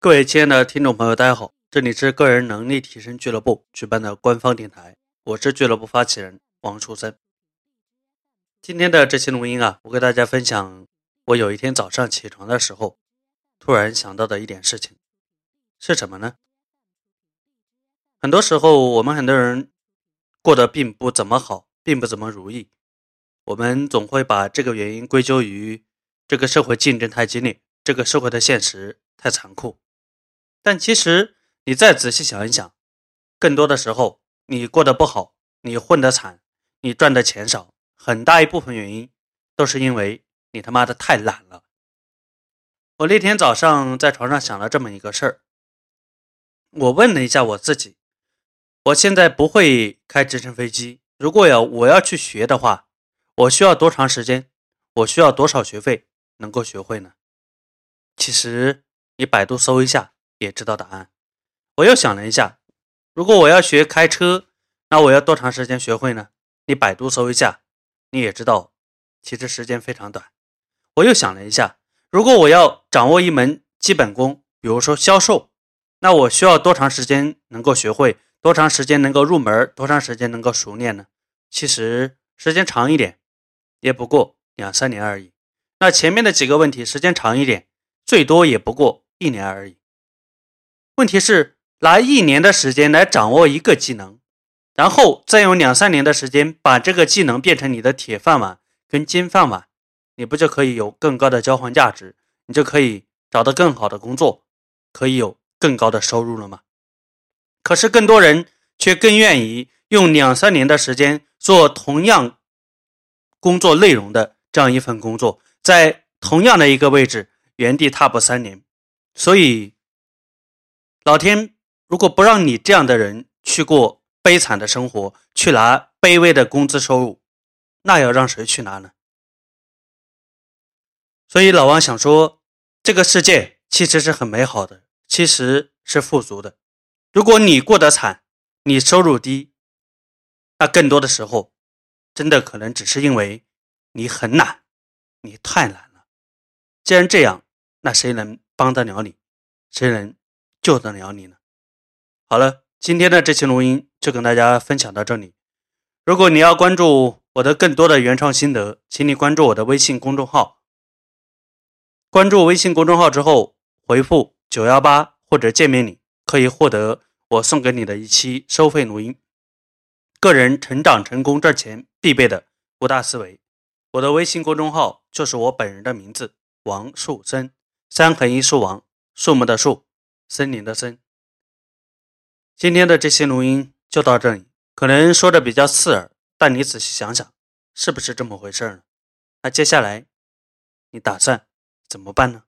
各位亲爱的听众朋友，大家好，这里是个人能力提升俱乐部举办的官方电台，我是俱乐部发起人王树森。今天的这期录音啊，我给大家分享我有一天早上起床的时候，突然想到的一点事情是什么呢？很多时候，我们很多人过得并不怎么好，并不怎么如意，我们总会把这个原因归咎于这个社会竞争太激烈，这个社会的现实太残酷。但其实，你再仔细想一想，更多的时候，你过得不好，你混得惨，你赚的钱少，很大一部分原因都是因为你他妈的太懒了。我那天早上在床上想了这么一个事儿，我问了一下我自己，我现在不会开直升飞机，如果要我要去学的话，我需要多长时间？我需要多少学费能够学会呢？其实，你百度搜一下。也知道答案。我又想了一下，如果我要学开车，那我要多长时间学会呢？你百度搜一下，你也知道，其实时间非常短。我又想了一下，如果我要掌握一门基本功，比如说销售，那我需要多长时间能够学会？多长时间能够入门？多长时间能够熟练呢？其实时间长一点，也不过两三年而已。那前面的几个问题，时间长一点，最多也不过一年而已。问题是拿一年的时间来掌握一个技能，然后再用两三年的时间把这个技能变成你的铁饭碗跟金饭碗，你不就可以有更高的交换价值？你就可以找到更好的工作，可以有更高的收入了吗？可是更多人却更愿意用两三年的时间做同样工作内容的这样一份工作，在同样的一个位置原地踏步三年，所以。老天如果不让你这样的人去过悲惨的生活，去拿卑微的工资收入，那要让谁去拿呢？所以老王想说，这个世界其实是很美好的，其实是富足的。如果你过得惨，你收入低，那更多的时候，真的可能只是因为你很懒，你太懒了。既然这样，那谁能帮得了你？谁能？救得了你呢。好了，今天的这期录音就跟大家分享到这里。如果你要关注我的更多的原创心得，请你关注我的微信公众号。关注微信公众号之后，回复九幺八或者见面礼，可以获得我送给你的一期收费录音。个人成长成功赚钱必备的五大思维。我的微信公众号就是我本人的名字王树森，三横一竖王，树木的树。森林的森。今天的这些录音就到这里，可能说的比较刺耳，但你仔细想想，是不是这么回事呢？那接下来你打算怎么办呢？